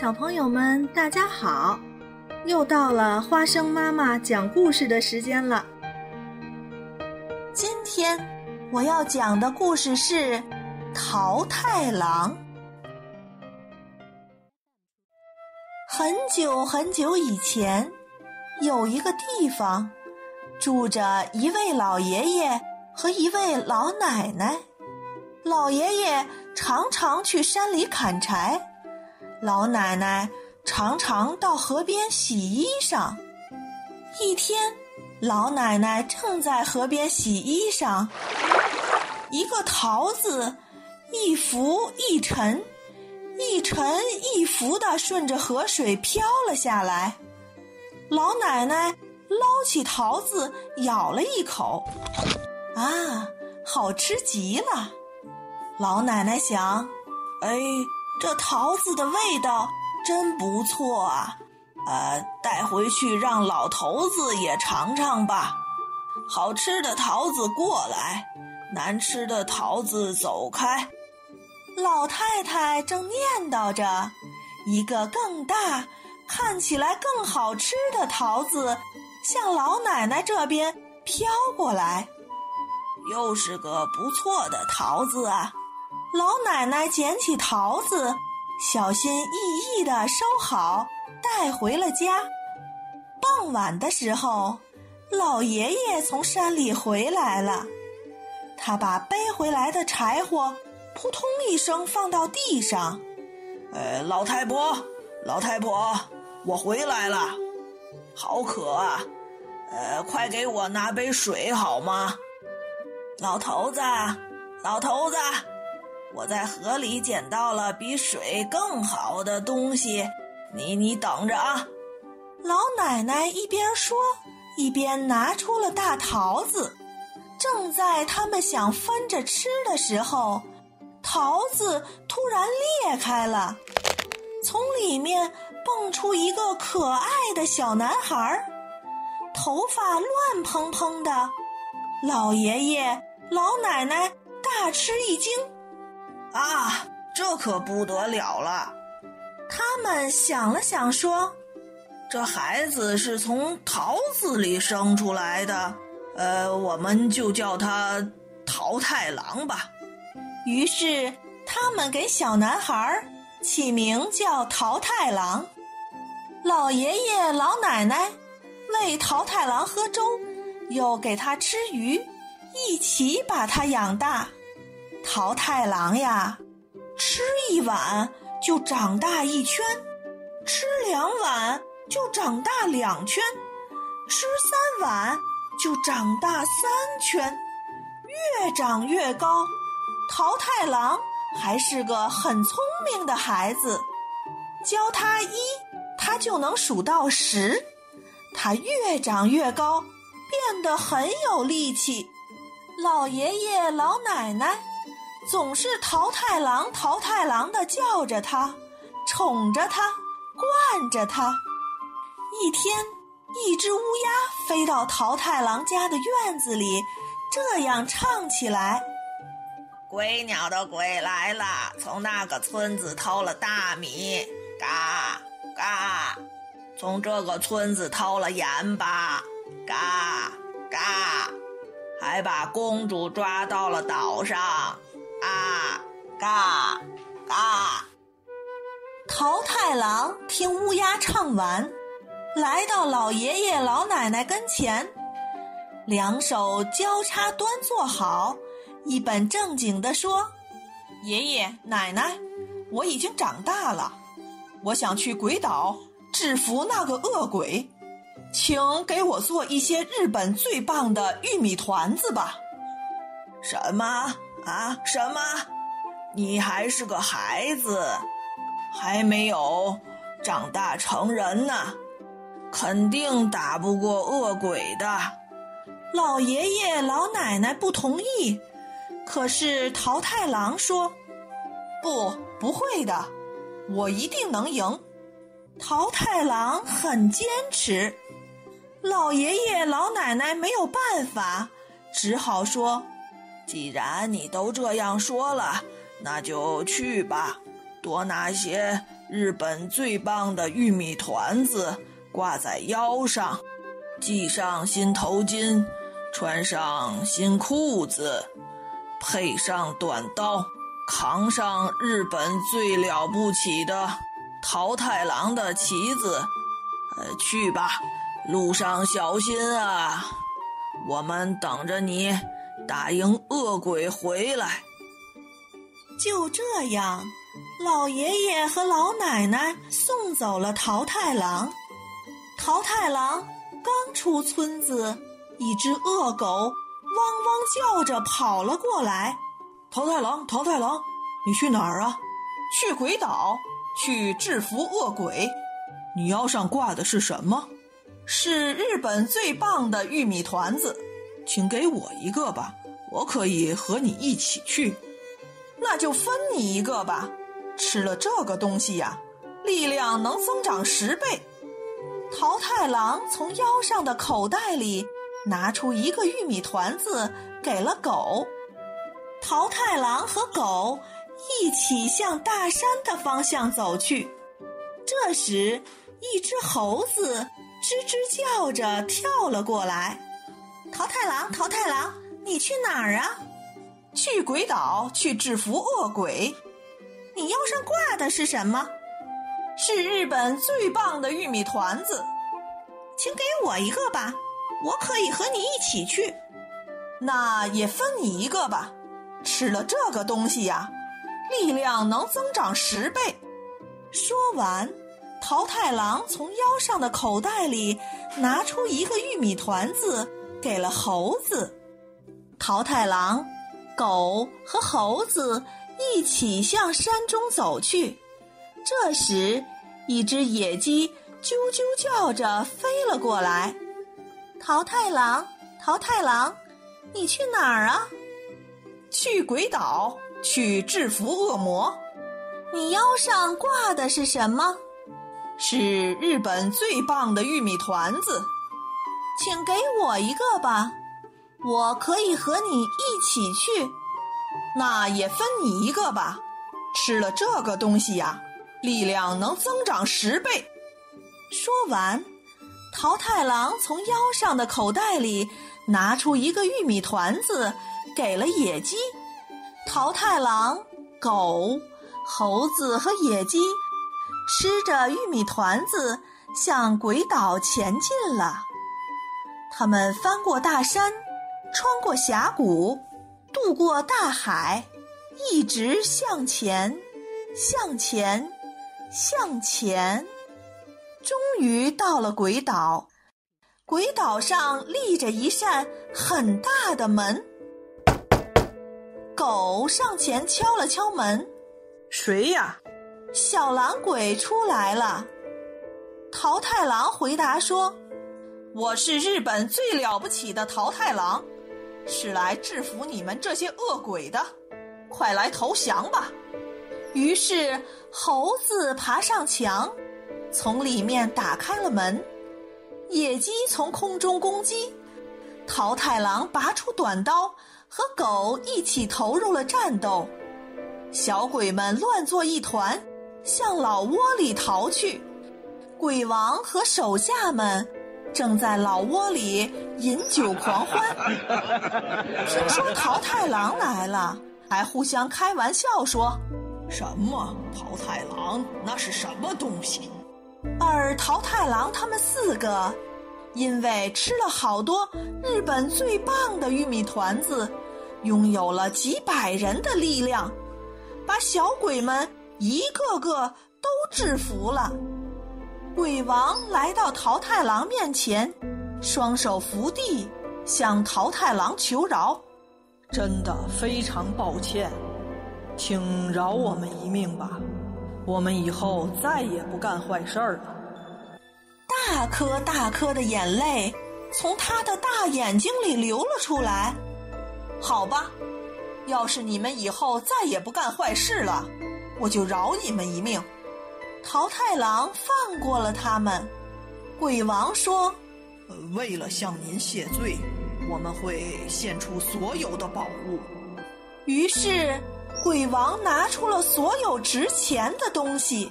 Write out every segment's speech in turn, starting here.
小朋友们，大家好！又到了花生妈妈讲故事的时间了。今天我要讲的故事是《桃太郎》。很久很久以前，有一个地方，住着一位老爷爷和一位老奶奶。老爷爷常常去山里砍柴。老奶奶常常到河边洗衣裳。一天，老奶奶正在河边洗衣裳，一个桃子一浮一沉，一沉一浮的顺着河水飘了下来。老奶奶捞起桃子，咬了一口，啊，好吃极了！老奶奶想，哎。这桃子的味道真不错啊！呃，带回去让老头子也尝尝吧。好吃的桃子过来，难吃的桃子走开。老太太正念叨着，一个更大、看起来更好吃的桃子向老奶奶这边飘过来。又是个不错的桃子啊！老奶奶捡起桃子，小心翼翼地收好，带回了家。傍晚的时候，老爷爷从山里回来了，他把背回来的柴火扑通一声放到地上。呃，老太婆，老太婆，我回来了，好渴啊！呃，快给我拿杯水好吗？老头子，老头子。我在河里捡到了比水更好的东西，你你等着啊！老奶奶一边说，一边拿出了大桃子。正在他们想分着吃的时候，桃子突然裂开了，从里面蹦出一个可爱的小男孩，头发乱蓬蓬的。老爷爷、老奶奶大吃一惊。啊，这可不得了了！他们想了想，说：“这孩子是从桃子里生出来的，呃，我们就叫他桃太郎吧。”于是，他们给小男孩起名叫桃太郎。老爷爷、老奶奶喂桃太郎喝粥，又给他吃鱼，一起把他养大。桃太郎呀，吃一碗就长大一圈，吃两碗就长大两圈，吃三碗就长大三圈，越长越高。桃太郎还是个很聪明的孩子，教他一，他就能数到十。他越长越高，变得很有力气。老爷爷、老奶奶。总是桃太郎，桃太郎的叫着他，宠着他，惯着他。一天，一只乌鸦飞到桃太郎家的院子里，这样唱起来：“鬼鸟的鬼来了，从那个村子偷了大米，嘎嘎；从这个村子偷了盐巴，嘎嘎；还把公主抓到了岛上。”嘎，嘎！桃太郎听乌鸦唱完，来到老爷爷老奶奶跟前，两手交叉端坐好，一本正经地说：“爷爷奶奶，我已经长大了，我想去鬼岛制服那个恶鬼，请给我做一些日本最棒的玉米团子吧。”什么？啊，什么？你还是个孩子，还没有长大成人呢，肯定打不过恶鬼的。老爷爷老奶奶不同意，可是桃太郎说：“不，不会的，我一定能赢。”桃太郎很坚持，老爷爷老奶奶没有办法，只好说。既然你都这样说了，那就去吧，多拿些日本最棒的玉米团子挂在腰上，系上新头巾，穿上新裤子，配上短刀，扛上日本最了不起的桃太郎的旗子。呃，去吧，路上小心啊！我们等着你。打赢恶鬼回来。就这样，老爷爷和老奶奶送走了桃太郎。桃太郎刚出村子，一只恶狗汪汪叫着跑了过来。桃太郎，桃太郎，你去哪儿啊？去鬼岛，去制服恶鬼。你腰上挂的是什么？是日本最棒的玉米团子。请给我一个吧，我可以和你一起去。那就分你一个吧。吃了这个东西呀，力量能增长十倍。桃太郎从腰上的口袋里拿出一个玉米团子，给了狗。桃太郎和狗一起向大山的方向走去。这时，一只猴子吱吱叫着跳了过来。桃太郎，桃太郎，你去哪儿啊？去鬼岛，去制服恶鬼。你腰上挂的是什么？是日本最棒的玉米团子。请给我一个吧，我可以和你一起去。那也分你一个吧。吃了这个东西呀，力量能增长十倍。说完，桃太郎从腰上的口袋里拿出一个玉米团子。给了猴子，桃太郎、狗和猴子一起向山中走去。这时，一只野鸡啾啾叫着飞了过来。桃太郎，桃太郎，你去哪儿啊？去鬼岛，去制服恶魔。你腰上挂的是什么？是日本最棒的玉米团子。请给我一个吧，我可以和你一起去。那也分你一个吧。吃了这个东西呀，力量能增长十倍。说完，桃太郎从腰上的口袋里拿出一个玉米团子，给了野鸡。桃太郎、狗、猴子和野鸡吃着玉米团子，向鬼岛前进了。他们翻过大山，穿过峡谷，渡过大海，一直向前，向前，向前，终于到了鬼岛。鬼岛上立着一扇很大的门。狗上前敲了敲门：“谁呀？”小狼鬼出来了。桃太郎回答说。我是日本最了不起的桃太郎，是来制服你们这些恶鬼的，快来投降吧！于是猴子爬上墙，从里面打开了门；野鸡从空中攻击，桃太郎拔出短刀，和狗一起投入了战斗。小鬼们乱作一团，向老窝里逃去。鬼王和手下们。正在老窝里饮酒狂欢，听说桃太郎来了，还互相开玩笑说：“什么桃太郎？那是什么东西？”而桃太郎他们四个，因为吃了好多日本最棒的玉米团子，拥有了几百人的力量，把小鬼们一个个都制服了。鬼王来到桃太郎面前，双手扶地，向桃太郎求饶：“真的非常抱歉，请饶我们一命吧，我们以后再也不干坏事儿了。”大颗大颗的眼泪从他的大眼睛里流了出来。好吧，要是你们以后再也不干坏事了，我就饶你们一命。桃太郎放过了他们。鬼王说：“为了向您谢罪，我们会献出所有的宝物。”于是，鬼王拿出了所有值钱的东西。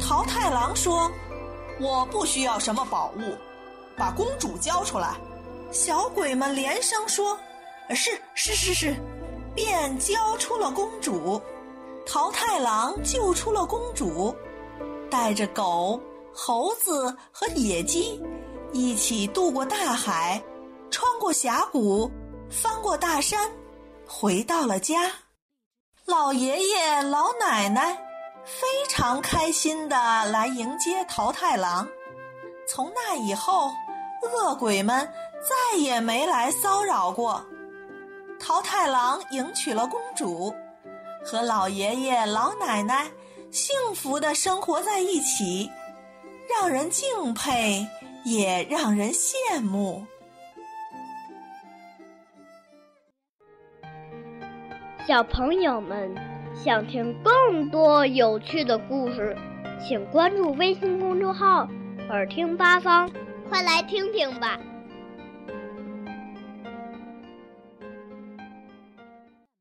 桃太郎说：“我不需要什么宝物，把公主交出来。”小鬼们连声说：“是是是是。”便交出了公主。桃太郎救出了公主，带着狗、猴子和野鸡一起渡过大海，穿过峡谷，翻过大山，回到了家。老爷爷、老奶奶非常开心的来迎接桃太郎。从那以后，恶鬼们再也没来骚扰过。桃太郎迎娶了公主，和老爷爷、老奶奶幸福的生活在一起，让人敬佩，也让人羡慕。小朋友们想听更多有趣的故事，请关注微信公众号“耳听八方”，快来听听吧。